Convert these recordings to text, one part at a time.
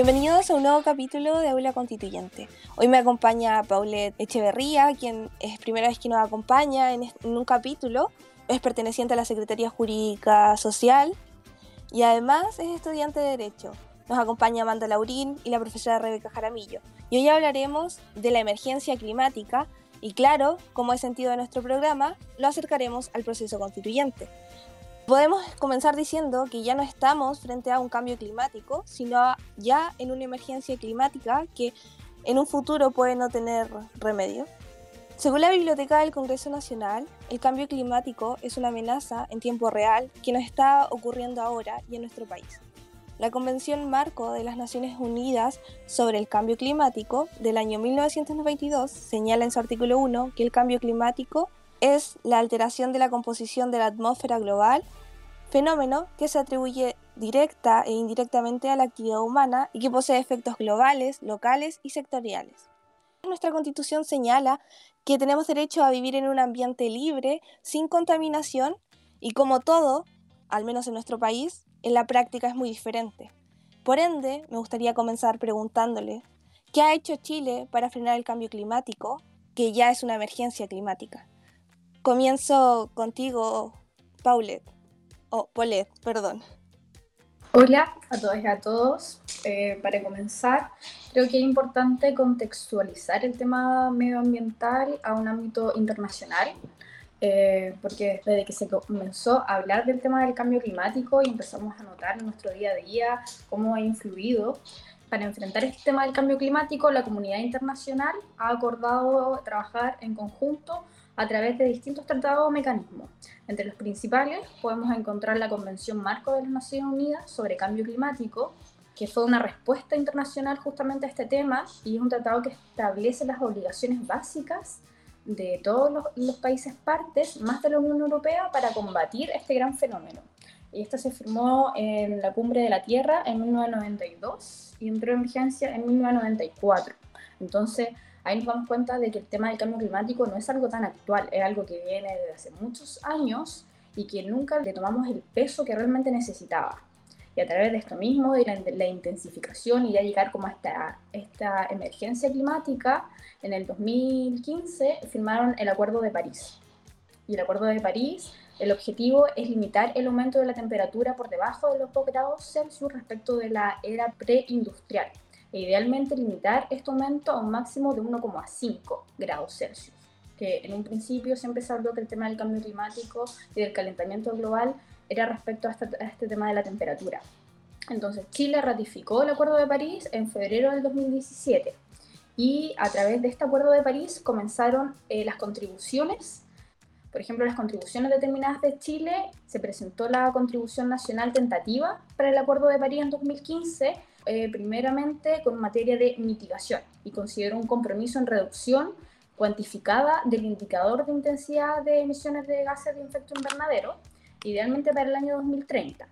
Bienvenidos a un nuevo capítulo de Aula Constituyente. Hoy me acompaña Paulette Echeverría, quien es primera vez que nos acompaña en, un capítulo. Es perteneciente a la Secretaría Jurídica Social y además es estudiante de Derecho. Nos acompaña Amanda Laurín y la profesora Rebeca Jaramillo. Y hoy hablaremos de la emergencia climática y claro, como es sentido de nuestro programa, lo acercaremos al proceso constituyente. Podemos comenzar diciendo que ya no estamos frente a un cambio climático, sino ya en una emergencia climática que en un futuro puede no tener remedio. Según la Biblioteca del Congreso Nacional, el cambio climático es una amenaza en tiempo real que nos está ocurriendo ahora y en nuestro país. La Convención Marco de las Naciones Unidas sobre el Cambio Climático del año 1992 señala en su artículo 1 que el cambio climático es la alteración de la composición de la atmósfera global fenómeno que se atribuye directa e indirectamente a la actividad humana y que posee efectos globales, locales y sectoriales. Nuestra constitución señala que tenemos derecho a vivir en un ambiente libre, sin contaminación, y como todo, al menos en nuestro país, en la práctica es muy diferente. Por ende, me gustaría comenzar preguntándole, ¿qué ha hecho Chile para frenar el cambio climático, que ya es una emergencia climática? Comienzo contigo, Paulette. Oh, Polet, perdón. Hola a todas y a todos. Eh, para comenzar, creo que es importante contextualizar el tema medioambiental a un ámbito internacional, eh, porque desde que se comenzó a hablar del tema del cambio climático y empezamos a notar en nuestro día a día cómo ha influido, para enfrentar este tema del cambio climático, la comunidad internacional ha acordado trabajar en conjunto a través de distintos tratados o mecanismos. Entre los principales podemos encontrar la Convención Marco de las Naciones Unidas sobre Cambio Climático, que fue una respuesta internacional justamente a este tema y es un tratado que establece las obligaciones básicas de todos los, los países partes, más de la Unión Europea, para combatir este gran fenómeno. Y esto se firmó en la Cumbre de la Tierra en 1992 y entró en vigencia en 1994. Entonces, ahí nos damos cuenta de que el tema del cambio climático no es algo tan actual, es algo que viene desde hace muchos años y que nunca le tomamos el peso que realmente necesitaba. Y a través de esto mismo, de la, intensificación y ya llegar como a esta, esta emergencia climática, en el 2015 firmaron el Acuerdo de París. Y el Acuerdo de París, el objetivo es limitar el aumento de la temperatura por debajo de los 2 grados Celsius respecto de la era preindustrial e idealmente limitar este aumento a un máximo de 1,5 grados Celsius, que en un principio siempre se habló que el tema del cambio climático y del calentamiento global era respecto a este, tema de la temperatura. Entonces, Chile ratificó el Acuerdo de París en febrero del 2017 y a través de este Acuerdo de París comenzaron eh, las contribuciones. Por ejemplo, las contribuciones determinadas de Chile, se presentó la contribución nacional tentativa para el Acuerdo de París en 2015 eh, primeramente con materia de mitigación y considero un compromiso en reducción cuantificada del indicador de intensidad de emisiones de gases de efecto invernadero, idealmente para el año 2030.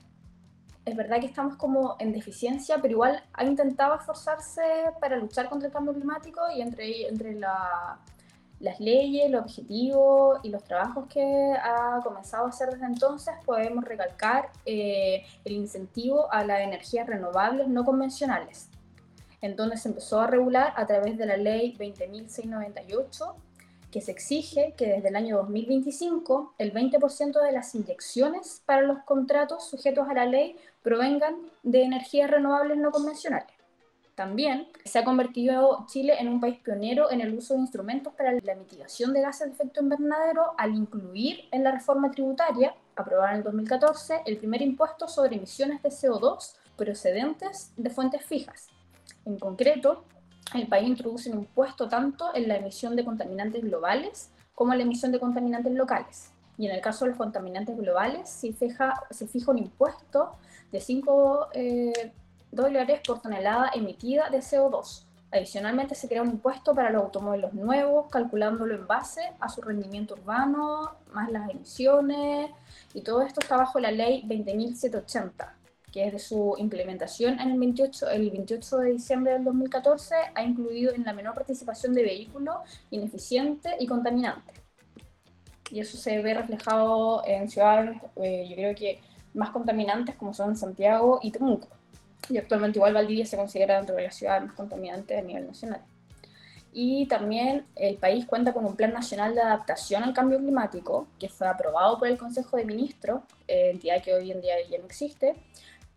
Es verdad que estamos como en deficiencia, pero igual ha intentado esforzarse para luchar contra el cambio climático y entre, entre la, las leyes, los objetivos y los trabajos que ha comenzado a hacer desde entonces, podemos recalcar eh, el incentivo a las energías renovables no convencionales, en donde se empezó a regular a través de la ley 20.698, que se exige que desde el año 2025 el 20% de las inyecciones para los contratos sujetos a la ley provengan de energías renovables no convencionales. También se ha convertido Chile en un país pionero en el uso de instrumentos para la mitigación de gases de efecto invernadero al incluir en la reforma tributaria, aprobada en el 2014, el primer impuesto sobre emisiones de CO2 procedentes de fuentes fijas. En concreto, el país introduce un impuesto tanto en la emisión de contaminantes globales como en la emisión de contaminantes locales. Y en el caso de los contaminantes globales, se fija, se fija un impuesto de 5 dólares por tonelada emitida de CO2. Adicionalmente, se crea un impuesto para los automóviles nuevos, calculándolo en base a su rendimiento urbano, más las emisiones, y todo esto está bajo la ley 20.780, que es de su implementación en el 28, el 28 de diciembre del 2014, ha incluido en la menor participación de vehículos ineficientes y contaminantes. Y eso se ve reflejado en ciudades, eh, yo creo que más contaminantes como son Santiago y Temuco. Y actualmente igual Valdivia se considera dentro de las ciudades más contaminantes a nivel nacional. Y también el país cuenta con un Plan Nacional de Adaptación al Cambio Climático, que fue aprobado por el Consejo de Ministros, eh, entidad que hoy en día ya no existe,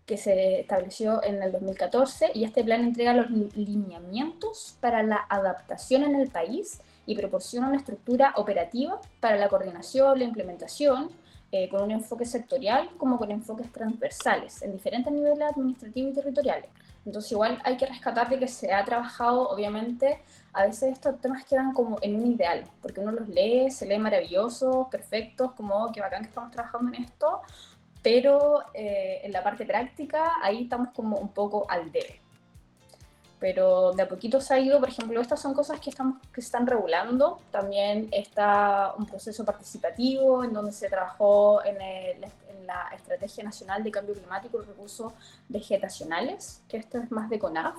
que se estableció en el 2014, y este plan entrega los lineamientos para la adaptación en el país y proporciona una estructura operativa para la coordinación, la implementación, eh, con un enfoque sectorial como con enfoques transversales en diferentes niveles administrativos y territoriales. Entonces igual hay que rescatar de que se ha trabajado, obviamente, a veces estos temas quedan como en un ideal, porque uno los lee, se lee maravillosos, perfectos, como oh, que bacán que estamos trabajando en esto, pero eh, en la parte práctica ahí estamos como un poco al debe pero de a poquito se ha ido, por ejemplo, estas son cosas que, estamos, que se están regulando. También está un proceso participativo en donde se trabajó en, la Estrategia Nacional de Cambio Climático y Recursos Vegetacionales, que esto es más de CONAF,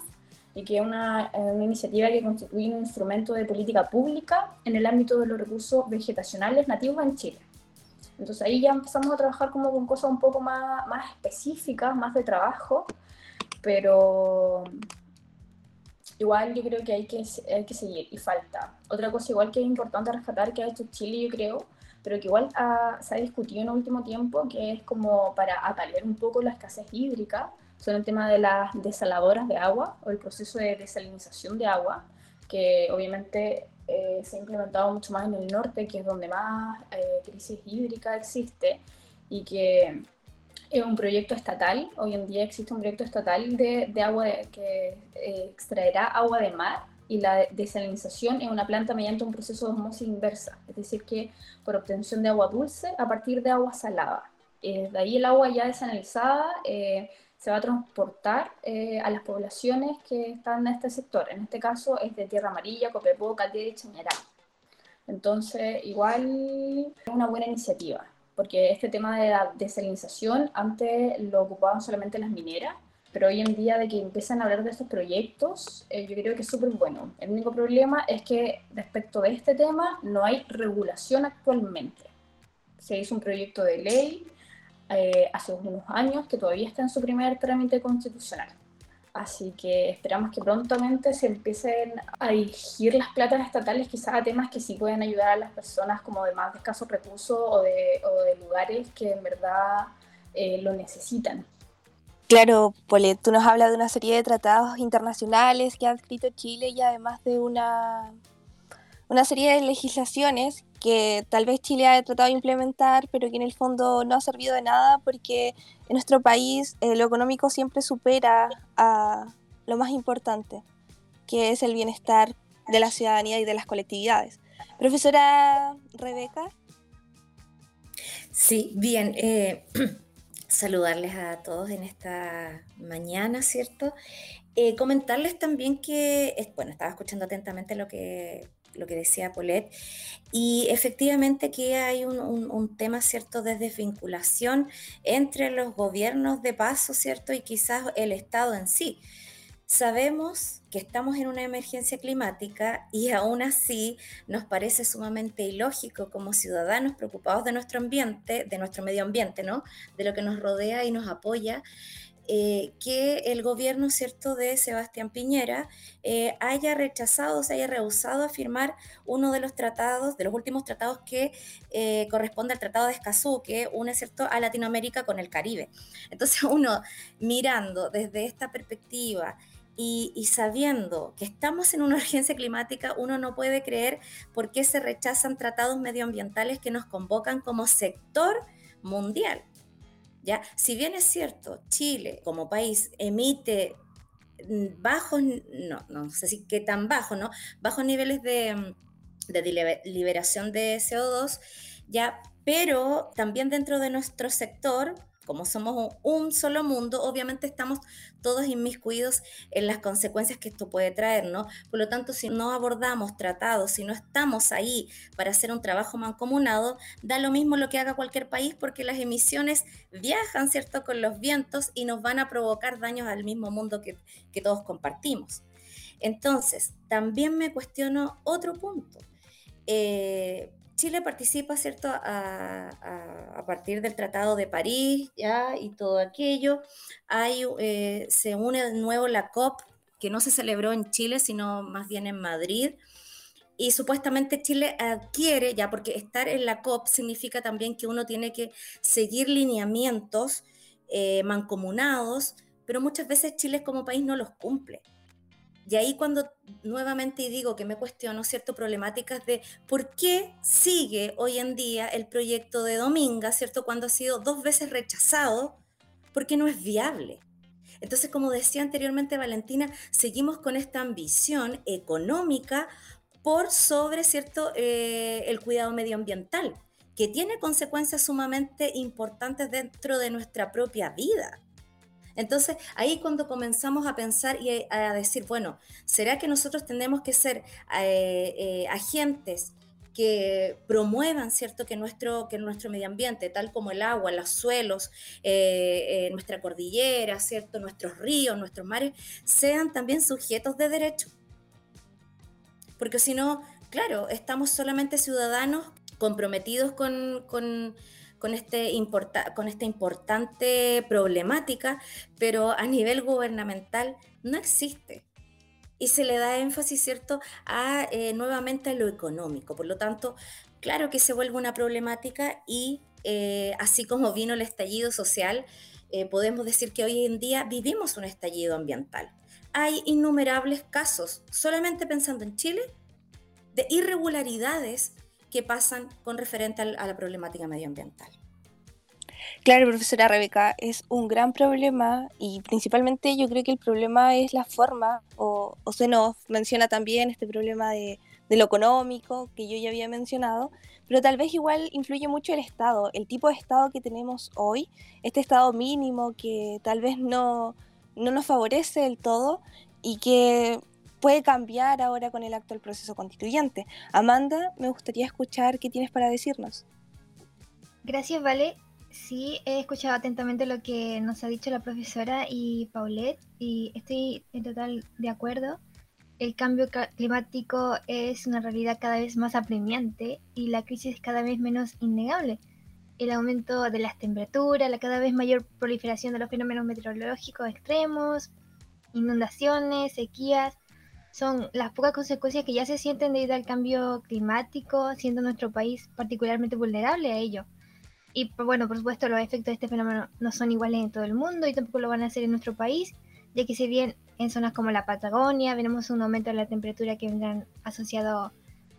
y que es una, una iniciativa que constituye un instrumento de política pública en el ámbito de los recursos vegetacionales nativos en Chile. Entonces ahí ya empezamos a trabajar como con cosas un poco más, más específicas, más de trabajo, pero igual yo creo que hay que, hay que seguir y falta. Otra cosa igual que es importante rescatar que ha hecho Chile, yo creo, pero que igual se ha discutido en el último tiempo, que es como para apalear un poco la escasez hídrica, son el tema de las desaladoras de agua o el proceso de desalinización de agua, que obviamente eh, se ha implementado mucho más en el norte, que es donde más eh, crisis hídrica existe, y que es un proyecto estatal. Hoy en día existe un proyecto estatal de, de agua que eh, extraerá agua de mar y la desalinización es una planta mediante un proceso de osmosis inversa, es decir, que por obtención de agua dulce a partir de agua salada. Eh, de ahí el agua ya desanalizada eh, se va a transportar a las poblaciones que están en este sector. En este caso es de Tierra Amarilla, Copiapó, Caldera y Chañará. Entonces, igual es una buena iniciativa porque este tema de la desalinización antes lo ocupaban solamente las mineras, pero hoy en día de que empiezan a hablar de estos proyectos, eh, yo creo que es súper bueno. El único problema es que respecto de este tema no hay regulación actualmente. Se hizo un proyecto de ley eh, hace unos años que todavía está en su primer trámite constitucional. Así que esperamos que prontamente se empiecen a dirigir las platas estatales quizás a temas que sí pueden ayudar a las personas como de más de escasos recursos o de, lugares que en verdad eh, lo necesitan. Claro, Polet, tú nos hablas de una serie de tratados internacionales que ha escrito Chile y además de una, una serie de legislaciones que tal vez Chile ha tratado de implementar, pero que en el fondo no ha servido de nada porque en nuestro país eh, lo económico siempre supera a lo más importante, que es el bienestar de la ciudadanía y de las colectividades. Profesora Rebeca. Sí, bien. Eh, saludarles a todos en esta mañana, ¿cierto? Eh, comentarles también que, bueno, estaba escuchando atentamente lo que lo que decía Paulette, y efectivamente que hay un, tema, ¿cierto?, de desvinculación entre los gobiernos de paso, ¿cierto?, y quizás el Estado en sí. Sabemos que estamos en una emergencia climática y aún así nos parece sumamente ilógico como ciudadanos preocupados de nuestro ambiente, de nuestro medio ambiente, ¿no? De lo que nos rodea y nos apoya, eh, que el gobierno cierto de Sebastián Piñera eh, haya rechazado, se haya rehusado a firmar uno de los tratados, de los últimos tratados que eh, corresponde al Tratado de Escazú, que une cierto a Latinoamérica con el Caribe. Entonces uno mirando desde esta perspectiva y, y, sabiendo que estamos en una urgencia climática, uno no puede creer por qué se rechazan tratados medioambientales que nos convocan como sector mundial. ¿Ya? Si bien es cierto, Chile como país emite bajos, no, no sé si qué tan bajo, ¿no? Bajos niveles de, de liberación de CO2, ya, pero también dentro de nuestro sector como somos un solo mundo, obviamente estamos todos inmiscuidos en las consecuencias que esto puede traer, ¿no? Por lo tanto, si no abordamos tratados, si no estamos ahí para hacer un trabajo mancomunado, da lo mismo lo que haga cualquier país porque las emisiones viajan, ¿cierto?, con los vientos y nos van a provocar daños al mismo mundo que, que todos compartimos. Entonces, también me cuestiono otro punto. Eh, Chile participa, ¿cierto?, a, partir del Tratado de París, ¿ya? Y todo aquello. Hay, eh, se une de nuevo la COP, que no se celebró en Chile, sino más bien en Madrid. Y supuestamente Chile adquiere, ya porque estar en la COP significa también que uno tiene que seguir lineamientos eh, mancomunados, pero muchas veces Chile como país no los cumple. Y ahí cuando nuevamente digo que me cuestiono ciertas problemáticas de por qué sigue hoy en día el proyecto de Dominga, ¿cierto? Cuando ha sido dos veces rechazado, porque no es viable. Entonces, como decía anteriormente Valentina, seguimos con esta ambición económica por sobre, ¿cierto?, eh, el cuidado medioambiental, que tiene consecuencias sumamente importantes dentro de nuestra propia vida. Entonces, ahí cuando comenzamos a pensar y a decir, bueno, ¿será que nosotros tenemos que ser eh, eh, agentes que promuevan, ¿cierto?, que nuestro, que nuestro medio ambiente, tal como el agua, los suelos, eh, nuestra cordillera, ¿cierto?, nuestros ríos, nuestros mares, sean también sujetos de derecho. Porque si no, claro, estamos solamente ciudadanos comprometidos con con, este con esta importante problemática, pero a nivel gubernamental no existe. Y se le da énfasis, ¿cierto?, a eh, nuevamente a lo económico. Por lo tanto, claro que se vuelve una problemática y eh, así como vino el estallido social, eh, podemos decir que hoy en día vivimos un estallido ambiental. Hay innumerables casos, solamente pensando en Chile, de irregularidades que pasan con referente a la problemática medioambiental. Claro, profesora Rebeca, es un gran problema y principalmente yo creo que el problema es la forma, o, se nos menciona también este problema de, lo económico que yo ya había mencionado, pero tal vez igual influye mucho el Estado, el tipo de Estado que tenemos hoy, este Estado mínimo que tal vez no, no nos favorece del todo y que puede cambiar ahora con el actual proceso constituyente. Amanda, me gustaría escuchar qué tienes para decirnos. Gracias, Vale. Sí, he escuchado atentamente lo que nos ha dicho la profesora y Paulette y estoy en total de acuerdo. El cambio climático es una realidad cada vez más apremiante y la crisis cada vez menos innegable. El aumento de las temperaturas, la cada vez mayor proliferación de los fenómenos meteorológicos extremos, inundaciones, sequías, son las pocas consecuencias que ya se sienten debido al cambio climático, siendo nuestro país particularmente vulnerable a ello. Y bueno, por supuesto, los efectos de este fenómeno no son iguales en todo el mundo y tampoco lo van a hacer en nuestro país, ya que si bien en zonas como la Patagonia veremos un aumento de la temperatura que vendrán asociado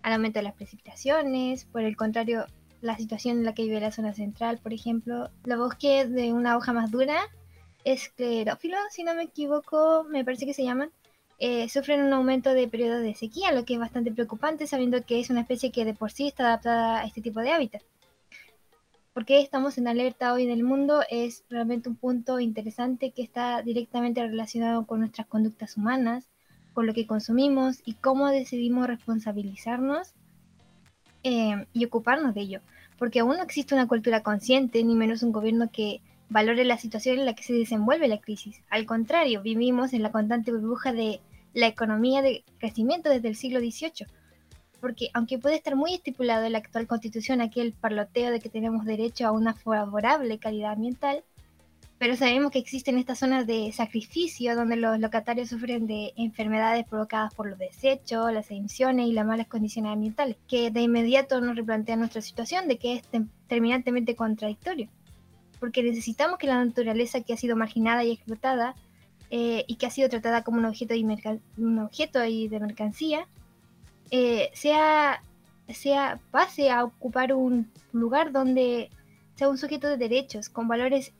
al aumento de las precipitaciones, por el contrario, la situación en la que vive la zona central, por ejemplo, los bosques de una hoja más dura, esclerófilo, si no me equivoco, me parece que se llaman, eh, sufren un aumento de periodo de sequía, lo que es bastante preocupante sabiendo que es una especie que de por sí está adaptada a este tipo de hábitat. ¿Por qué estamos en alerta hoy en el mundo? Es realmente un punto interesante que está directamente relacionado con nuestras conductas humanas, con lo que consumimos y cómo decidimos responsabilizarnos eh, y ocuparnos de ello. Porque aún no existe una cultura consciente, ni menos un gobierno que valore la situación en la que se desenvuelve la crisis. Al contrario, vivimos en la constante burbuja de la economía de crecimiento desde el siglo XVIII. Porque aunque puede estar muy estipulado en la actual constitución aquel parloteo de que tenemos derecho a una favorable calidad ambiental, pero sabemos que existen estas zonas de sacrificio donde los locatarios sufren de enfermedades provocadas por los desechos, las emisiones y las malas condiciones ambientales, que de inmediato nos replantean nuestra situación de que es terminantemente contradictorio. Porque necesitamos que la naturaleza que ha sido marginada y explotada eh, y que ha sido tratada como un objeto de, un objeto de mercancía, eh, sea, sea, pase a ocupar un lugar donde sea un sujeto de derechos con valores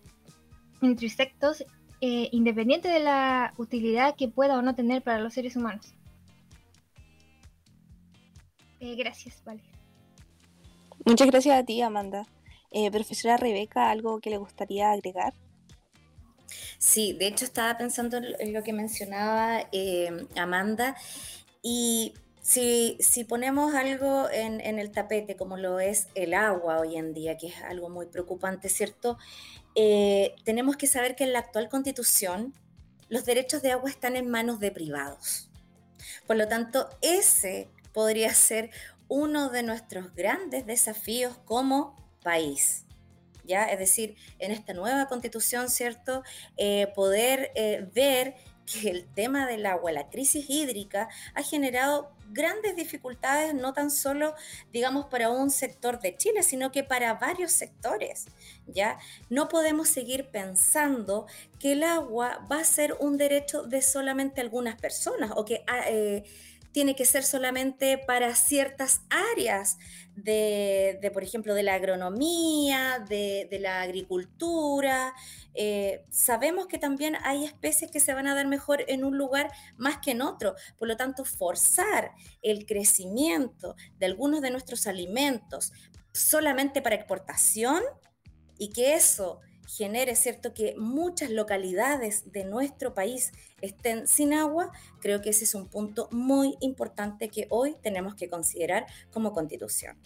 intersectos eh, independiente de la utilidad que pueda o no tener para los seres humanos. gracias, vale. Muchas gracias a ti, Amanda. profesora Rebeca, ¿algo que le gustaría agregar? Sí, de hecho estaba pensando en lo que mencionaba eh, Amanda y si, ponemos algo en, el tapete como lo es el agua hoy en día, que es algo muy preocupante, ¿cierto? Eh, tenemos que saber que en la actual constitución los derechos de agua están en manos de privados. Por lo tanto, ese podría ser uno de nuestros grandes desafíos como país. ¿Ya? Es decir, en esta nueva constitución, ¿cierto? Eh, poder eh, ver que el tema del agua, la crisis hídrica, ha generado grandes dificultades, no tan solo, digamos, para un sector de Chile, sino que para varios sectores. ¿ya? No podemos seguir pensando que el agua va a ser un derecho de solamente algunas personas o que... Ah, eh, tiene que ser solamente para ciertas áreas de, por ejemplo, de la agronomía, de, la agricultura. Eh, sabemos que también hay especies que se van a dar mejor en un lugar más que en otro. Por lo tanto, forzar el crecimiento de algunos de nuestros alimentos solamente para exportación y que eso genere, ¿cierto?, que muchas localidades de nuestro país estén sin agua, creo que ese es un punto muy importante que hoy tenemos que considerar como constitución.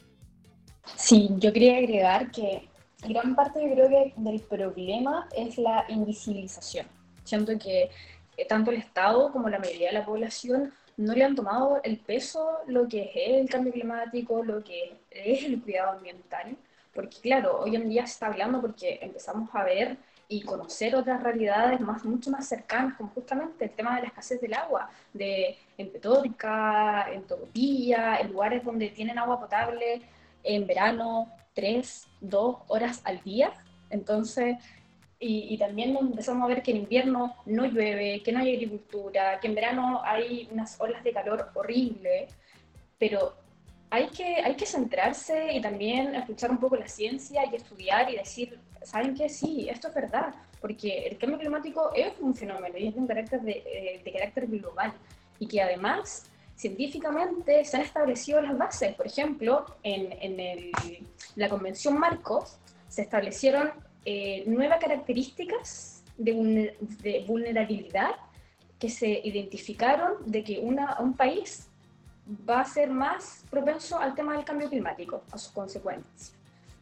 Sí, yo quería agregar que gran parte yo creo que del problema es la invisibilización. Siento que eh, tanto el Estado como la mayoría de la población no le han tomado el peso lo que es el cambio climático, lo que es el cuidado ambiental porque claro, hoy en día se está hablando porque empezamos a ver y conocer otras realidades más, mucho más cercanas, como justamente el tema de la escasez del agua, de en Petórica, en Topía, en lugares donde tienen agua potable en verano tres, dos horas al día. Entonces, y, y, también empezamos a ver que en invierno no llueve, que no hay agricultura, que en verano hay unas olas de calor horrible, pero hay que, centrarse y también escuchar un poco la ciencia y estudiar y decir, ¿saben qué? Sí, esto es verdad, porque el cambio climático es un fenómeno y es de carácter, eh, de carácter global y que además científicamente se han establecido las bases. Por ejemplo, en, la Convención Marcos se establecieron eh, nueve características de, vulnerabilidad que se identificaron de que un país va a ser más propenso al tema del cambio climático, a sus consecuencias.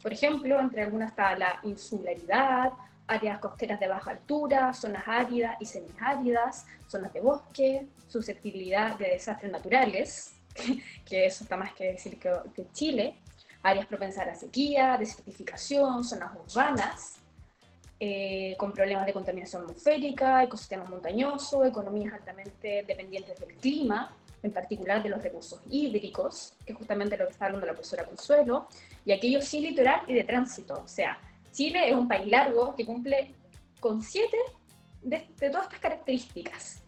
Por ejemplo, entre algunas está la insularidad, áreas costeras de baja altura, zonas áridas y semiáridas, zonas de bosque, susceptibilidad de desastres naturales, que eso está más que decir que, Chile, áreas propensas a la sequía, desertificación, zonas urbanas, eh, con problemas de contaminación atmosférica, ecosistemas montañosos, economías altamente dependientes del clima, en particular de los recursos hídricos, que es justamente lo que está hablando la profesora Consuelo, y aquello sí litoral y de tránsito. O sea, Chile es un país largo que cumple con siete de todas estas características.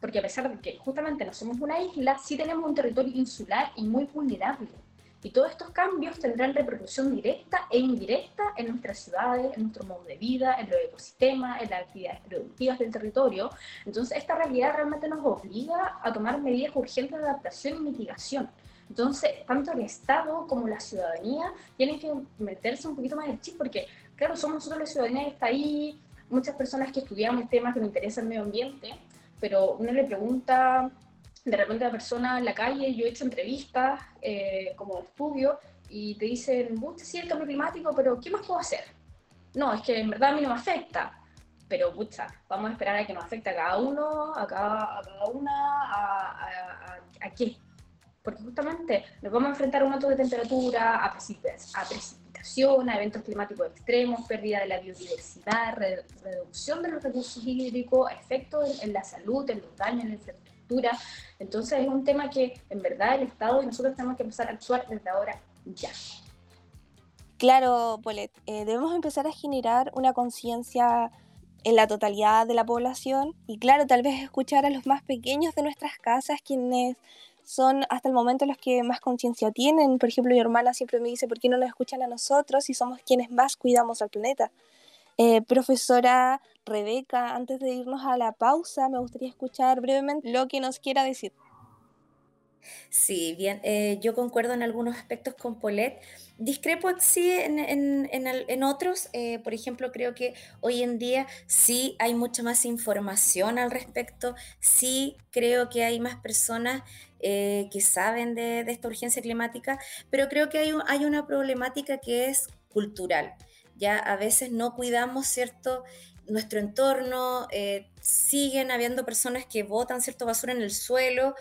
Porque a pesar de que justamente no somos una isla, sí tenemos un territorio insular y muy vulnerable. Y todos estos cambios tendrán repercusión directa e indirecta en nuestras ciudades, en nuestro modo de vida, en los ecosistemas, en las actividades productivas del territorio. Entonces, esta realidad realmente nos obliga a tomar medidas urgentes de adaptación y mitigación. Entonces, tanto el Estado como la ciudadanía tienen que meterse un poquito más en el chip, porque, claro, somos nosotros la ciudadanía que está ahí, muchas personas que estudiamos temas que nos interesa el medio ambiente, pero uno le pregunta de repente la persona en la calle, yo he hecho entrevistas eh, como estudio y te dicen, usted sí el cambio climático, pero ¿qué más puedo hacer? No, es que en verdad a mí no me afecta, pero pucha, vamos a esperar a que nos afecte a cada uno, a cada, a cada una, a, qué. Porque justamente nos vamos a enfrentar a un alto de temperatura, a, precipitación, a eventos climáticos extremos, pérdida de la biodiversidad, reducción de los recursos hídricos, efectos en, la salud, en los daños, en entonces es un tema que en verdad el Estado y nosotros tenemos que empezar a actuar desde ahora ya. Claro, Polet, eh, debemos empezar a generar una conciencia en la totalidad de la población y claro, tal vez escuchar a los más pequeños de nuestras casas, quienes son hasta el momento los que más conciencia tienen. Por ejemplo, mi hermana siempre me dice, ¿por qué no nos escuchan a nosotros si somos quienes más cuidamos al planeta? Eh, profesora Rebeca, antes de irnos a la pausa, me gustaría escuchar brevemente lo que nos quiera decir. Sí, bien, eh, yo concuerdo en algunos aspectos con Paulette. Discrepo sí en, en, en, otros. Eh, por ejemplo, creo que hoy en día sí hay mucha más información al respecto. Sí creo que hay más personas que saben de, de, esta urgencia climática, pero creo que hay, hay una problemática que es cultural ya a veces no cuidamos, ¿cierto? Nuestro entorno, eh, siguen habiendo personas que botan cierto basura en el suelo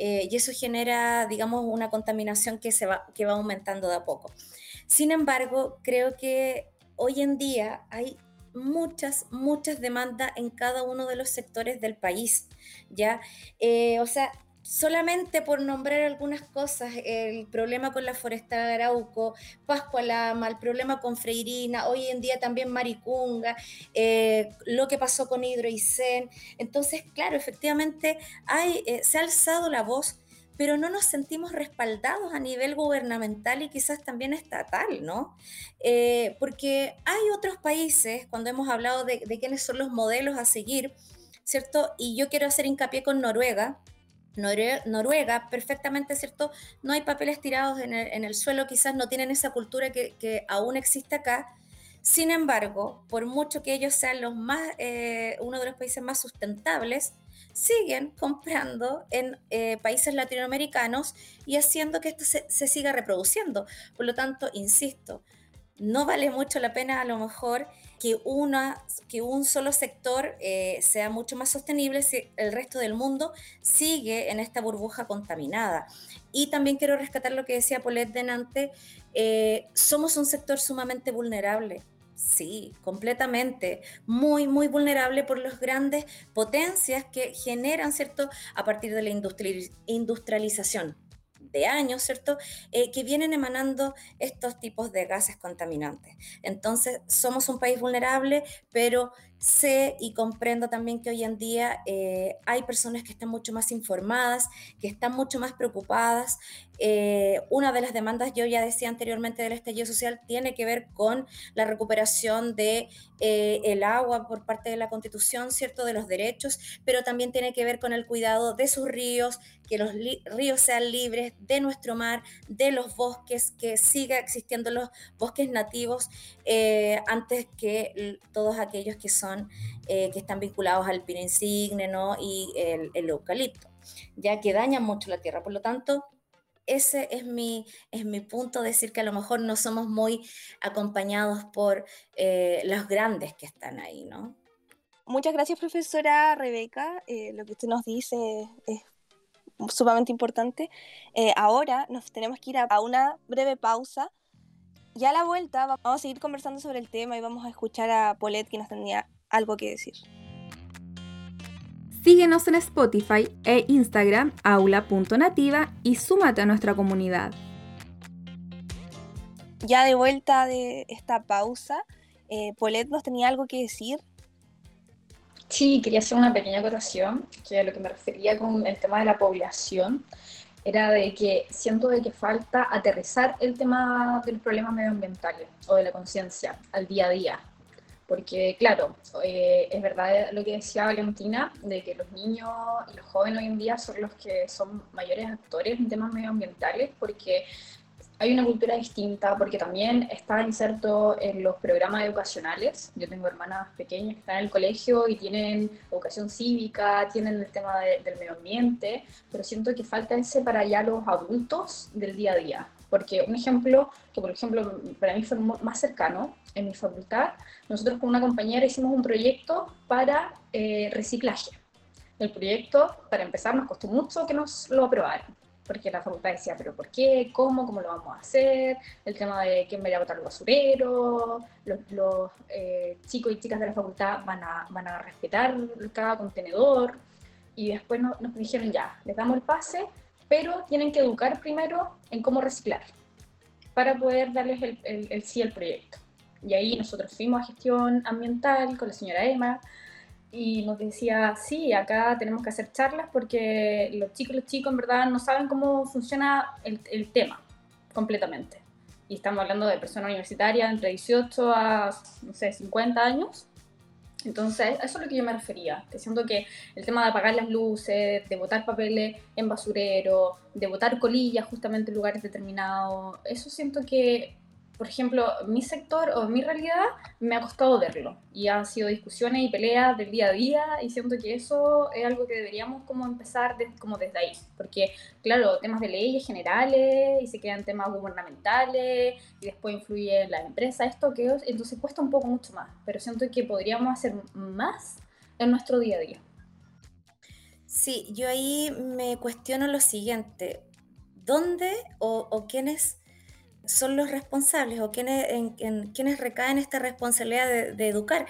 y eso genera, digamos, una contaminación que, se va, que va aumentando de a poco. Sin embargo, creo que hoy en día hay muchas, muchas demandas en cada uno de los sectores del país, ¿ya? o sea, solamente por nombrar algunas cosas, el problema con la forestal de Arauco, Pascualama, el problema con Freirina, hoy en día también Maricunga, eh, lo que pasó con Hidroicén. Entonces, claro, efectivamente hay, eh, se ha alzado la voz, pero no nos sentimos respaldados a nivel gubernamental y quizás también estatal, ¿no? Eh, porque hay otros países, cuando hemos hablado de, de quiénes son los modelos a seguir, ¿cierto? Y yo quiero hacer hincapié con Noruega, Noruega, perfectamente cierto, no hay papeles tirados en el, suelo, quizás no tienen esa cultura que, aún existe acá. Sin embargo, por mucho que ellos sean los más, eh, uno de los países más sustentables, siguen comprando en eh, países latinoamericanos y haciendo que esto se siga reproduciendo. Por lo tanto, insisto, no vale mucho la pena a lo mejor que, una, que un solo sector eh, sea mucho más sostenible si el resto del mundo sigue en esta burbuja contaminada. Y también quiero rescatar lo que decía Paulette Denante, eh, somos un sector sumamente vulnerable. Sí, completamente. Muy, muy vulnerable por las grandes potencias que generan, ¿cierto?, a partir de la industrialización de años, ¿cierto?, eh, que vienen emanando estos tipos de gases contaminantes. Entonces, somos un país vulnerable, pero sé y comprendo también que hoy en día eh, hay personas que están mucho más informadas, que están mucho más preocupadas. Eh, una de las demandas, yo ya decía anteriormente, del estallido social tiene que ver con la recuperación de eh, agua por parte de la Constitución, cierto, de los derechos, pero también tiene que ver con el cuidado de sus ríos, que los ríos sean libres, de nuestro mar, de los bosques, que siga existiendo los bosques nativos antes que todos aquellos que son eh, que están vinculados al pino insigne y el, eucalipto, ya que dañan mucho la tierra. Por lo tanto, ese es mi, es mi punto, decir que a lo mejor no somos muy acompañados por eh, los grandes que están ahí, ¿no? Muchas gracias, profesora Rebeca. Eh, lo que usted nos dice es sumamente importante. ahora nos tenemos que ir a una breve pausa. Ya a la vuelta vamos a seguir conversando sobre el tema y vamos a escuchar a Paulette que nos tenía algo que decir. Síguenos en Spotify e Instagram aula.nativa y súmate a nuestra comunidad. Ya de vuelta de esta pausa, eh, Polet nos tenía algo que decir. Sí, quería hacer una pequeña acotación, que a lo que me refería con el tema de la población era de que siento de que falta aterrizar el tema del problema medioambiental o de la conciencia al día a día, porque claro, eh, es verdad lo que decía Valentina, de que los niños y los jóvenes hoy en día son los que son mayores actores en temas medioambientales, porque hay una cultura distinta, porque también está inserto en los programas educacionales. Yo tengo hermanas pequeñas que están en el colegio y tienen educación cívica, tienen el tema del medio ambiente, pero siento que falta ese para ya los adultos del día a día. Porque un ejemplo, que por ejemplo para mí fue más cercano, en mi facultad, nosotros con una compañera hicimos un proyecto para eh, reciclaje. El proyecto, para empezar, nos costó mucho que nos lo aprobaran, porque la facultad decía, pero ¿por qué? ¿Cómo? ¿Cómo lo vamos a hacer? El tema de quién va a botar el basurero, los, eh, chicos y chicas de la facultad van a, van a respetar cada contenedor, y después nos dijeron, ya, les damos el pase, pero tienen que educar primero en cómo reciclar, para poder darles el, el, el sí al proyecto. Y ahí nosotros fuimos a gestión ambiental con la señora Emma y nos decía, sí, acá tenemos que hacer charlas porque los chicos los chicos en verdad no saben cómo funciona el, el tema completamente. Y estamos hablando de personas universitarias entre 18 a, no sé, 50 años. Entonces, eso es lo que yo me refería, diciendo que el tema de apagar las luces, de botar papeles en basurero, de botar colillas justamente en lugares determinados, eso siento que por ejemplo, mi sector o mi realidad me ha costado verlo. Y han sido discusiones y peleas del día a día y siento que eso es algo que deberíamos como empezar como desde ahí, porque claro, temas de leyes generales y se quedan temas gubernamentales y después influye la empresa, esto que entonces cuesta un poco mucho más, pero siento que podríamos hacer más en nuestro día a día. Sí, yo ahí me cuestiono lo siguiente, ¿dónde o, o quiénes son los responsables o quienes, en, quienes recaen esta responsabilidad de, educar.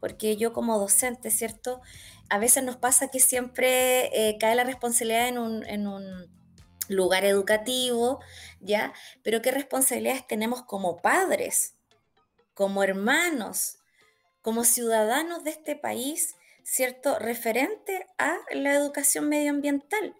Porque yo como docente, ¿cierto? A veces nos pasa que siempre eh, cae la responsabilidad en un, en un lugar educativo, ¿ya? Pero ¿qué responsabilidades tenemos como padres, como hermanos, como ciudadanos de este país, ¿cierto? Referente a la educación medioambiental.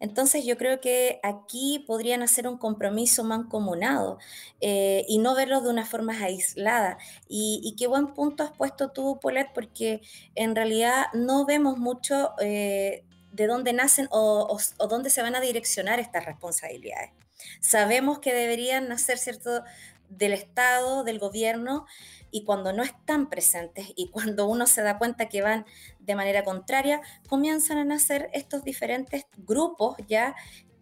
Entonces yo creo que aquí podrían hacer un compromiso mancomunado eh, y no verlo de una forma aislada. Y, qué buen punto has puesto tú, Polet, porque en realidad no vemos mucho eh, de dónde nacen o, o, dónde se van a direccionar estas responsabilidades. Sabemos que deberían nacer, ¿cierto?, del Estado, del gobierno, y cuando no están presentes y cuando uno se da cuenta que van de manera contraria, comienzan a nacer estos diferentes grupos ya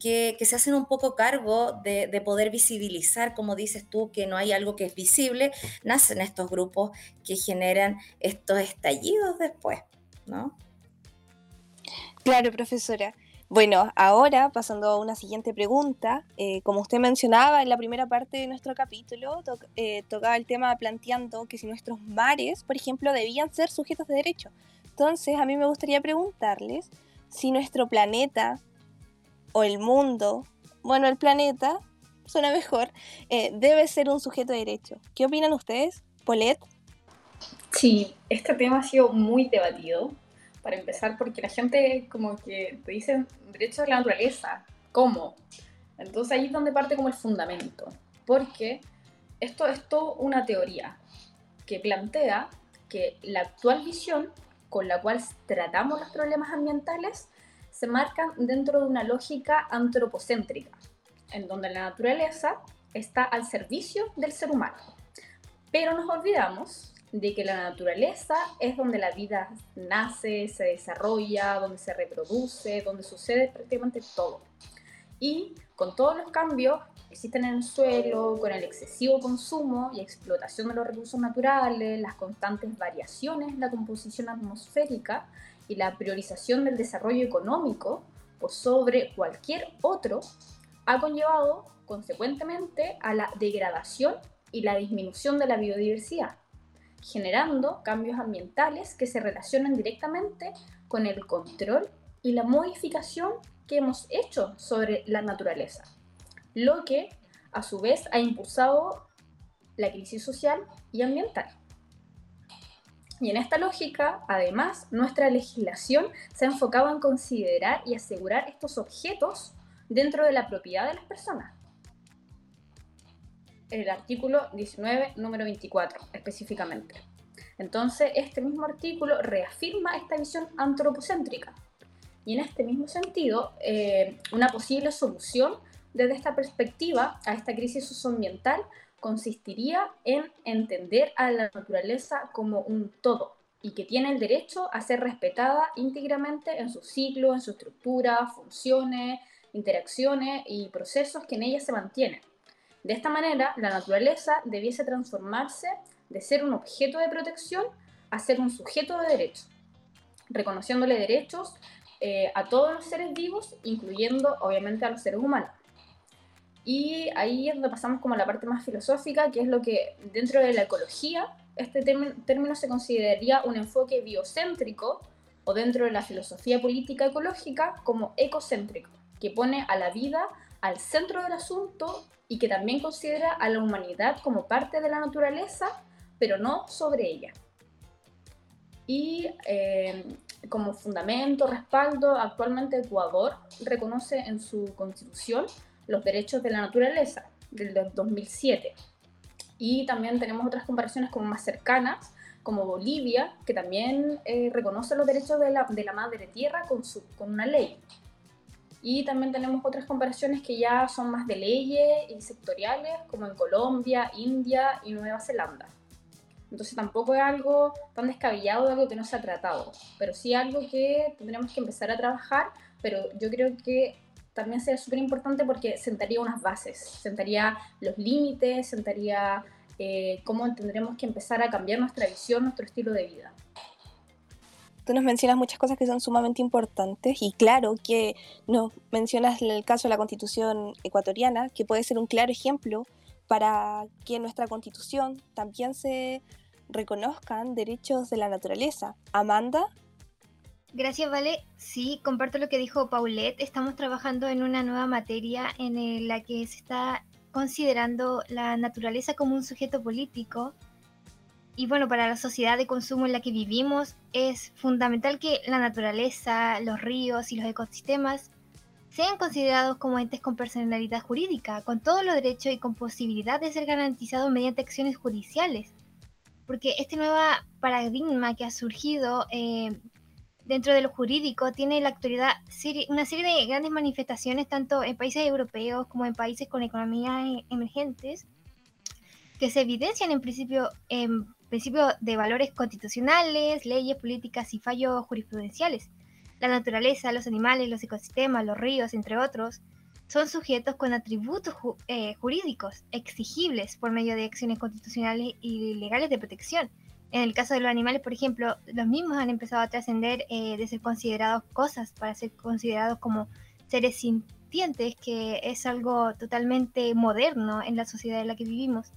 que, se hacen un poco cargo de, poder visibilizar, como dices tú, que no hay algo que es visible, nacen estos grupos que generan estos estallidos después, ¿no? Claro, profesora. Bueno, ahora pasando a una siguiente pregunta, eh, como usted mencionaba en la primera parte de nuestro capítulo, eh, tocaba el tema planteando que si nuestros mares, por ejemplo, debían ser sujetos de derecho. Entonces, a mí me gustaría preguntarles si nuestro planeta o el mundo, bueno, el planeta, suena mejor, eh, debe ser un sujeto de derecho. ¿Qué opinan ustedes? Polet. Sí, este tema ha sido muy debatido para empezar, porque la gente como que te dicen derechos de la naturaleza, ¿cómo? Entonces ahí es donde parte como el fundamento, porque esto es todo una teoría que plantea que la actual visión con la cual tratamos los problemas ambientales se marcan dentro de una lógica antropocéntrica, en donde la naturaleza está al servicio del ser humano. Pero nos olvidamos de que la naturaleza es donde la vida nace, se desarrolla, donde se reproduce, donde sucede prácticamente todo. Y con todos los cambios que existen en el suelo, con el excesivo consumo y explotación de los recursos naturales, las constantes variaciones en la composición atmosférica y la priorización del desarrollo económico por sobre cualquier otro, ha conllevado consecuentemente a la degradación y la disminución de la biodiversidad generando cambios ambientales que se relacionan directamente con el control y la modificación que hemos hecho sobre la naturaleza, lo que a su vez ha impulsado la crisis social y ambiental. Y en esta lógica, además, nuestra legislación se ha enfocado en considerar y asegurar estos objetos dentro de la propiedad de las personas, el artículo 19, número 24, específicamente. Entonces, este mismo artículo reafirma esta visión antropocéntrica. Y en este mismo sentido, eh, una posible solución desde esta perspectiva a esta crisis socioambiental consistiría en entender a la naturaleza como un todo y que tiene el derecho a ser respetada íntegramente en su ciclo, en su estructura, funciones, interacciones y procesos que en ella se mantienen de esta manera, la naturaleza debiese transformarse de ser un objeto de protección a ser un sujeto de derecho, reconociéndole derechos eh, a todos los seres vivos, incluyendo obviamente a los seres humanos. Y ahí es donde pasamos como a la parte más filosófica, que es lo que dentro de la ecología, este término se consideraría un enfoque biocéntrico, o dentro de la filosofía política ecológica como ecocéntrico, que pone a la vida al centro del asunto y que también considera a la humanidad como parte de la naturaleza, pero no sobre ella. Y eh, como fundamento, respaldo, actualmente Ecuador reconoce en su constitución los derechos de la naturaleza del 2007. Y también tenemos otras comparaciones como más cercanas, como Bolivia, que también eh, reconoce los derechos de la, de la madre tierra con, su, con una ley. Y también tenemos otras comparaciones que ya son más de leyes y sectoriales, como en Colombia, India y Nueva Zelanda. Entonces tampoco es algo tan descabellado de algo que no se ha tratado, pero sí algo que tendremos que empezar a trabajar, pero yo creo que también sería súper importante porque sentaría unas bases, sentaría los límites, sentaría eh, cómo tendremos que empezar a cambiar nuestra visión, nuestro estilo de vida. Tú nos mencionas muchas cosas que son sumamente importantes y claro que nos mencionas el caso de la constitución ecuatoriana, que puede ser un claro ejemplo para que en nuestra constitución también se reconozcan derechos de la naturaleza. Amanda. Gracias, Vale. Sí, comparto lo que dijo Paulette. Estamos trabajando en una nueva materia en la que se está considerando la naturaleza como un sujeto político y bueno, para la sociedad de consumo en la que vivimos es fundamental que la naturaleza, los ríos y los ecosistemas sean considerados como entes con personalidad jurídica, con todos los derechos y con posibilidad de ser garantizados mediante acciones judiciales. Porque este nuevo paradigma que ha surgido eh, dentro de lo jurídico tiene en la actualidad una serie de grandes manifestaciones tanto en países europeos como en países con economías e-, emergentes que se evidencian en principio en principios de valores constitucionales, leyes, políticas y fallos jurisprudenciales. La naturaleza, los animales, los ecosistemas, los ríos, entre otros, son sujetos con atributos eh, jurídicos exigibles por medio de acciones constitucionales y legales de protección. En el caso de los animales, por ejemplo, los mismos han empezado a trascender eh, de ser considerados cosas para ser considerados como seres sintientes, que es algo totalmente moderno en la sociedad en la que vivimos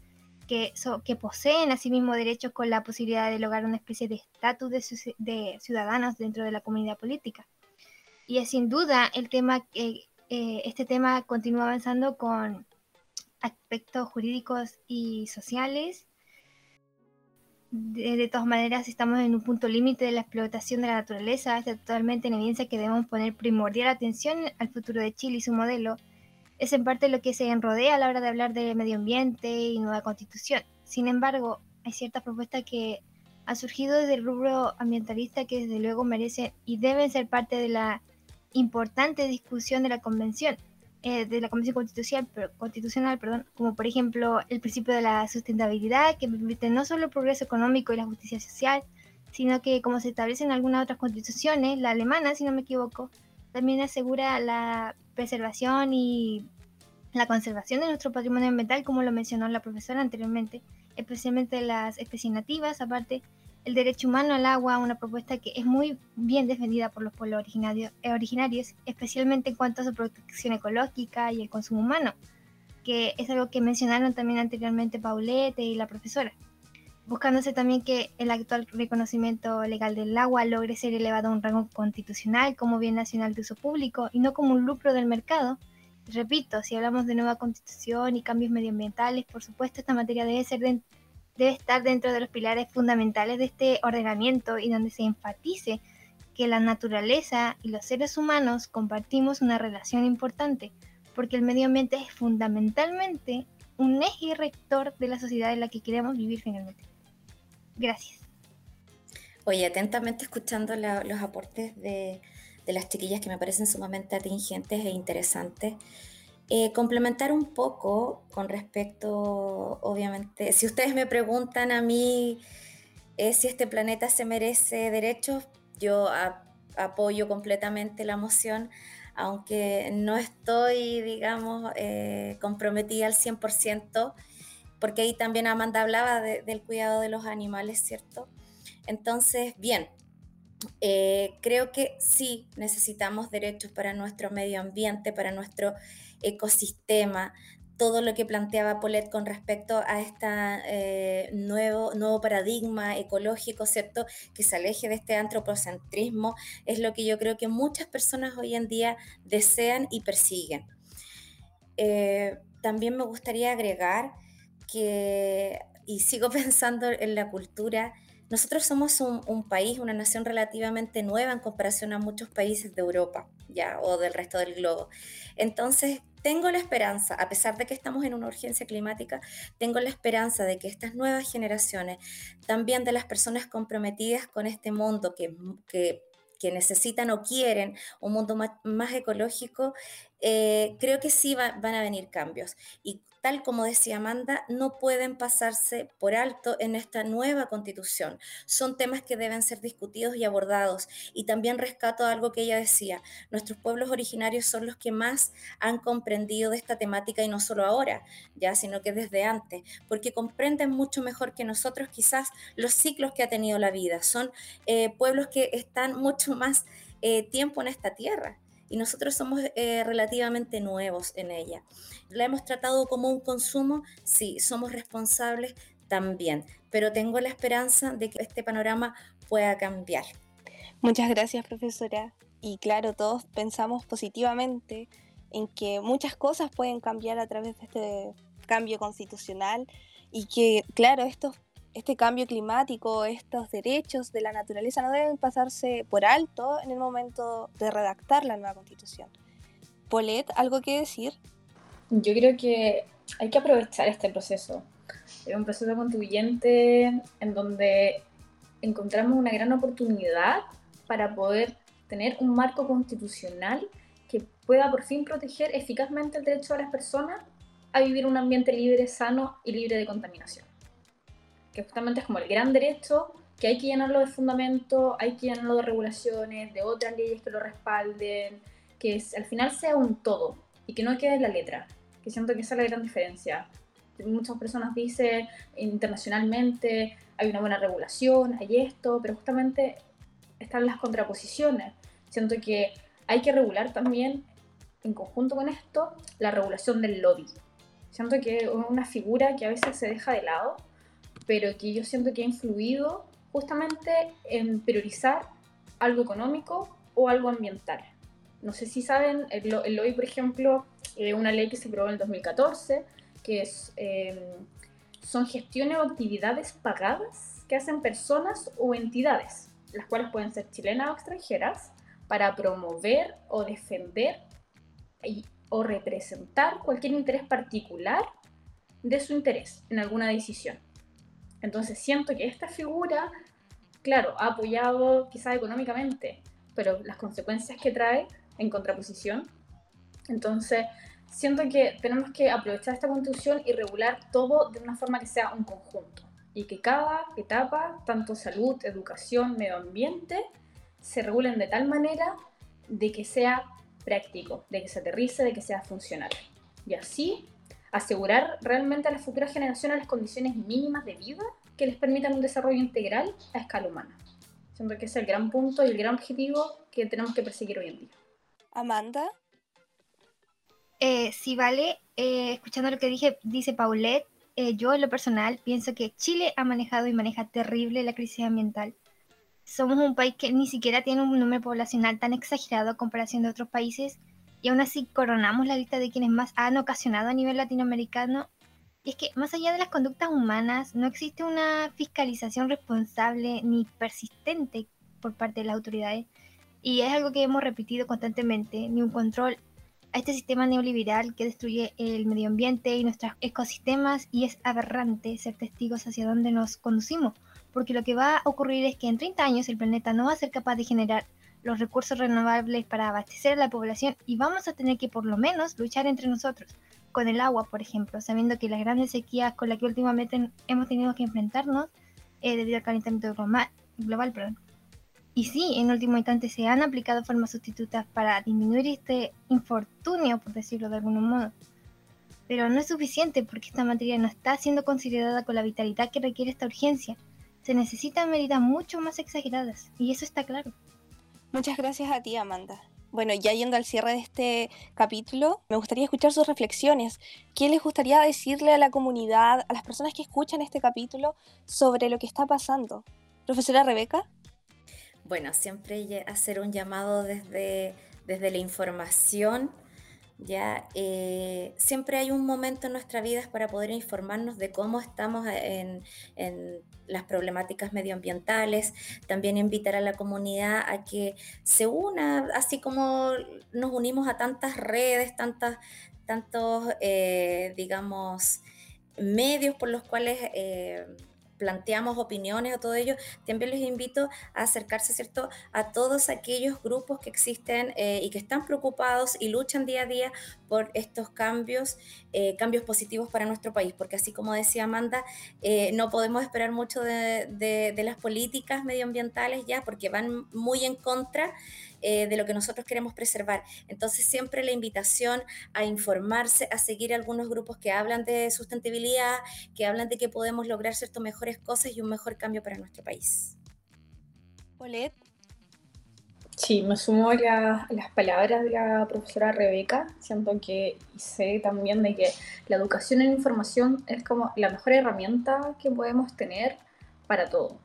que, que poseen asimismo derechos con la posibilidad de lograr una especie de estatus de, ciudadanos dentro de la comunidad política. Y es sin duda el tema que eh, este tema continúa avanzando con aspectos jurídicos y sociales. De, de, todas maneras, estamos en un punto límite de la explotación de la naturaleza. Está totalmente en evidencia que debemos poner primordial atención al futuro de Chile y su modelo es en parte lo que se enrodea a la hora de hablar de medio ambiente y nueva constitución. Sin embargo, hay ciertas propuestas que han surgido desde el rubro ambientalista que desde luego merecen y deben ser parte de la importante discusión de la convención, eh, de la convención constitucional, constitucional, perdón, como por ejemplo el principio de la sustentabilidad que permite no solo el progreso económico y la justicia social, sino que como se establece en algunas otras constituciones, la alemana, si no me equivoco, también asegura la preservación y la conservación de nuestro patrimonio ambiental, como lo mencionó la profesora anteriormente, especialmente las especies nativas, aparte el derecho humano al agua, una propuesta que es muy bien defendida por los pueblos originarios, eh, originarios, especialmente en cuanto a su protección ecológica y el consumo humano, que es algo que mencionaron también anteriormente Paulette y la profesora buscándose también que el actual reconocimiento legal del agua logre ser elevado a un rango constitucional como bien nacional de uso público y no como un lucro del mercado. Repito, si hablamos de nueva constitución y cambios medioambientales, por supuesto esta materia debe, ser debe estar dentro de los pilares fundamentales de este ordenamiento y donde se enfatice que la naturaleza y los seres humanos compartimos una relación importante, porque el medio ambiente es fundamentalmente un eje rector de la sociedad en la que queremos vivir finalmente. Gracias. Oye, atentamente escuchando los aportes de, las chiquillas que me parecen sumamente atingentes e interesantes. Eh, complementar un poco con respecto, obviamente, si ustedes me preguntan a mí eh, si este planeta se merece derechos, yo apoyo completamente la moción, aunque no estoy, digamos, eh, comprometida al 100% porque ahí también Amanda hablaba del cuidado de los animales, ¿cierto? Entonces, bien, eh, creo que sí necesitamos derechos para nuestro medio ambiente, para nuestro ecosistema, todo lo que planteaba Paulette con respecto a este nuevo, nuevo paradigma ecológico, ¿cierto? Que se aleje de este antropocentrismo, es lo que yo creo que muchas personas hoy en día desean y persiguen. Eh, también me gustaría agregar y sigo pensando en la cultura, nosotros somos un, país, una nación relativamente nueva en comparación a muchos países de Europa ya o del resto del globo. Entonces, tengo la esperanza, a pesar de que estamos en una urgencia climática, tengo la esperanza de que estas nuevas generaciones, también de las personas comprometidas con este mundo que, que que necesitan o quieren un mundo más, ecológico, eh, creo que sí van a venir cambios. Y tal como decía Amanda, no pueden pasarse por alto en esta nueva constitución. Son temas que deben ser discutidos y abordados. Y también rescato algo que ella decía, nuestros pueblos originarios son los que más han comprendido de esta temática y no solo ahora, ya, sino que desde antes, porque comprenden mucho mejor que nosotros quizás los ciclos que ha tenido la vida. Son eh, pueblos que están mucho más eh, tiempo en esta tierra y nosotros somos eh, relativamente nuevos en ella. ¿La hemos tratado como un consumo? Sí, somos responsables también, pero tengo la esperanza de que este panorama pueda cambiar. Muchas gracias, profesora. Y claro, todos pensamos positivamente en que muchas cosas pueden cambiar a través de este cambio constitucional y que, claro, estos este cambio climático, estos derechos de la naturaleza no deben pasarse por alto en el momento de redactar la nueva constitución. Polet, ¿algo que decir? Yo creo que hay que aprovechar este proceso. Es un proceso constituyente en donde encontramos una gran oportunidad para poder tener un marco constitucional que pueda por fin proteger eficazmente el derecho de las personas a vivir un ambiente libre, sano y libre de contaminación que justamente es como el gran derecho, que hay que llenarlo de fundamento, hay que llenarlo de regulaciones, de otras leyes que lo respalden, que es, al final sea un todo y que no quede en la letra, que siento que esa es la gran diferencia. Muchas personas dicen internacionalmente hay una buena regulación, hay esto, pero justamente están las contraposiciones. Siento que hay que regular también, en conjunto con esto, la regulación del lobby. Siento que es una figura que a veces se deja de lado pero que yo siento que ha influido justamente en priorizar algo económico o algo ambiental. No sé si saben, el, el por ejemplo, eh, una ley que se aprobó en el 2014, que es, em, son gestiones o actividades pagadas que hacen personas o entidades, las cuales pueden ser chilenas o extranjeras, para promover o defender o representar cualquier interés particular de su interés en alguna decisión. Entonces siento que esta figura, claro, ha apoyado quizás económicamente, pero las consecuencias que trae en contraposición. Entonces siento que tenemos que aprovechar esta constitución y regular todo de una forma que sea un conjunto y que cada etapa, tanto salud, educación, medio ambiente, se regulen de tal manera de que sea práctico, de que se aterrice, de que sea funcional. Y así asegurar realmente a las futuras generaciones las condiciones mínimas de vida que les permitan un desarrollo integral a escala humana. Siento que es el gran punto y el gran objetivo que tenemos que perseguir hoy en día. Amanda. Eh, sí, vale. Eh, escuchando lo que dije, dice Paulette, eh, yo en lo personal pienso que Chile ha manejado y maneja terrible la crisis ambiental. Somos un país que ni siquiera tiene un número poblacional tan exagerado a comparación de otros países y aún así coronamos la lista de quienes más han ocasionado a nivel latinoamericano. Y es que más allá de las conductas humanas, no existe una fiscalización responsable ni persistente por parte de las autoridades. Y es algo que hemos repetido constantemente, ni un control a este sistema neoliberal que destruye el medio ambiente y nuestros ecosistemas y es aberrante ser testigos hacia dónde nos conducimos, porque lo que va a ocurrir es que en 30 años el planeta no va a ser capaz de generar los recursos renovables para abastecer a la población y vamos a tener que por lo menos luchar entre nosotros con el agua, por ejemplo, sabiendo que las grandes sequías con las que últimamente hemos tenido que enfrentarnos eh, debido al calentamiento global, perdón. Y sí, en último instante se han aplicado formas sustitutas para disminuir este infortunio, por decirlo de algún modo. Pero no es suficiente porque esta materia no está siendo considerada con la vitalidad que requiere esta urgencia. Se necesitan medidas mucho más exageradas, y eso está claro. Muchas gracias a ti, Amanda. Bueno, ya yendo al cierre de este capítulo, me gustaría escuchar sus reflexiones. ¿Qué les gustaría decirle a la comunidad, a las personas que escuchan este capítulo, sobre lo que está pasando? Profesora Rebeca. Bueno, siempre hacer un llamado desde, desde la información ya eh, siempre hay un momento en nuestra vida para poder informarnos de cómo estamos en, las problemáticas medioambientales, también invitar a la comunidad a que se una, así como nos unimos a tantas redes, tantas, tantos, eh, digamos, medios por los cuales eh, planteamos opiniones o todo ello, también les invito a acercarse, ¿cierto?, a todos aquellos grupos que existen eh, y que están preocupados y luchan día a día por estos cambios, eh, cambios positivos para nuestro país, porque así como decía Amanda, eh, no podemos esperar mucho de, de las políticas medioambientales ya, porque van muy en contra eh, de lo que nosotros queremos preservar. Entonces siempre la invitación a informarse, a seguir algunos grupos que hablan de sustentabilidad, que hablan de que podemos lograr ciertas mejores cosas y un mejor cambio para nuestro país. Polet. Sí, me sumo a, las palabras de la profesora Rebeca. Siento que sé también de que la educación en información es como la mejor herramienta que podemos tener para todo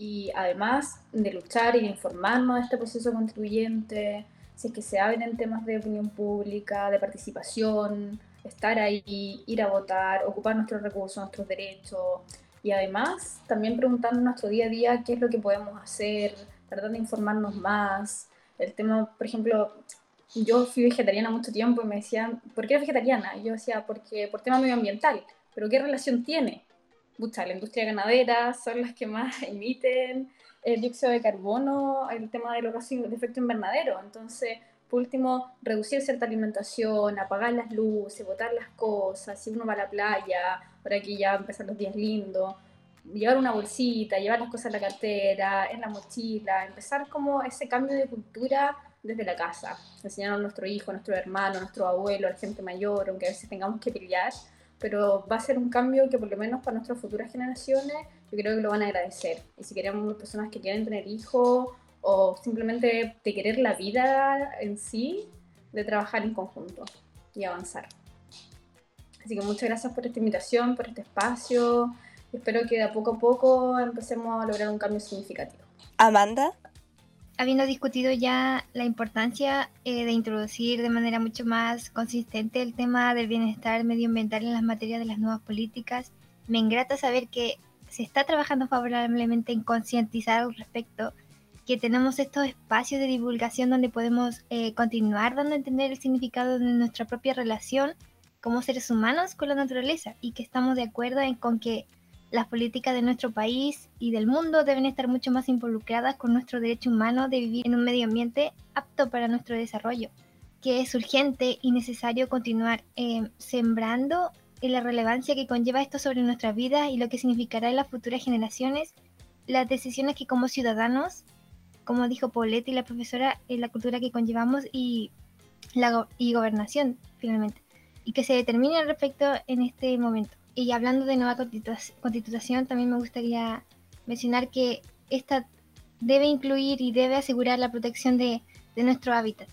y además de luchar y de informarnos de este proceso contribuyente, si es que se abren temas de opinión pública, de participación, estar ahí, ir a votar, ocupar nuestros recursos, nuestros derechos y además también preguntarnos nuestro día a día qué es lo que podemos hacer, tratar de informarnos más. El tema, por ejemplo, yo fui vegetariana mucho tiempo y me decían, ¿por qué eres vegetariana? Y yo decía, porque por tema medioambiental. ¿Pero qué relación tiene? La industria ganadera son las que más emiten el dióxido de carbono, el tema de los gases de efecto invernadero. Entonces, por último, reducir cierta alimentación, apagar las luces, botar las cosas, si uno va a la playa, ahora que ya empiezan los días lindos, llevar una bolsita, llevar las cosas en la cartera, en la mochila, empezar como ese cambio de cultura desde la casa, enseñar a nuestro hijo, a nuestro hermano, a nuestro abuelo, a la gente mayor, aunque a veces tengamos que pelear, pero va a ser un cambio que por lo menos para nuestras futuras generaciones yo creo que lo van a agradecer. Y si queremos personas que quieren tener hijos o simplemente de querer la vida en sí, de trabajar en conjunto y avanzar. Así que muchas gracias por esta invitación, por este espacio. Espero que de a poco a poco empecemos a lograr un cambio significativo. Amanda habiendo discutido ya la importancia eh, de introducir de manera mucho más consistente el tema del bienestar medioambiental en las materias de las nuevas políticas, me ingrata saber que se está trabajando favorablemente en concientizar al respecto, que tenemos estos espacios de divulgación donde podemos eh, continuar dando a entender el significado de nuestra propia relación como seres humanos con la naturaleza y que estamos de acuerdo en con que las políticas de nuestro país y del mundo deben estar mucho más involucradas con nuestro derecho humano de vivir en un medio ambiente apto para nuestro desarrollo, que es urgente y necesario continuar eh, sembrando en la relevancia que conlleva esto sobre nuestras vidas y lo que significará en las futuras generaciones las decisiones que como ciudadanos, como dijo Paulette y la profesora, en la cultura que conllevamos y la y gobernación finalmente, y que se determine respecto en este momento. Y hablando de nueva constitución, también me gustaría mencionar que esta debe incluir y debe asegurar la protección de, nuestro hábitat.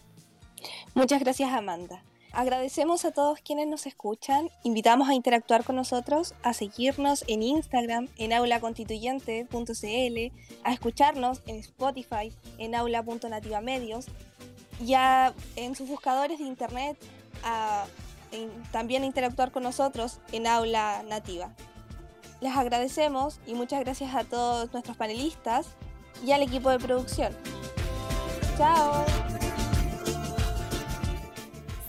Muchas gracias Amanda. Agradecemos a todos quienes nos escuchan, invitamos a interactuar con nosotros, a seguirnos en Instagram en aulaconstituyente.cl, a escucharnos en Spotify en aula.nativamedios, ya en sus buscadores de internet a también interactuar con nosotros en aula nativa. Les agradecemos y muchas gracias a todos nuestros panelistas y al equipo de producción. Chao.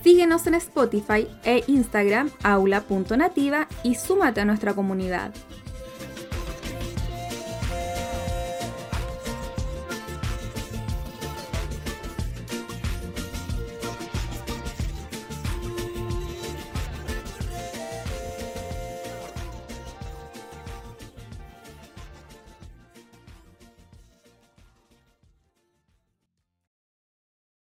Síguenos en Spotify e Instagram aula.nativa y súmate a nuestra comunidad.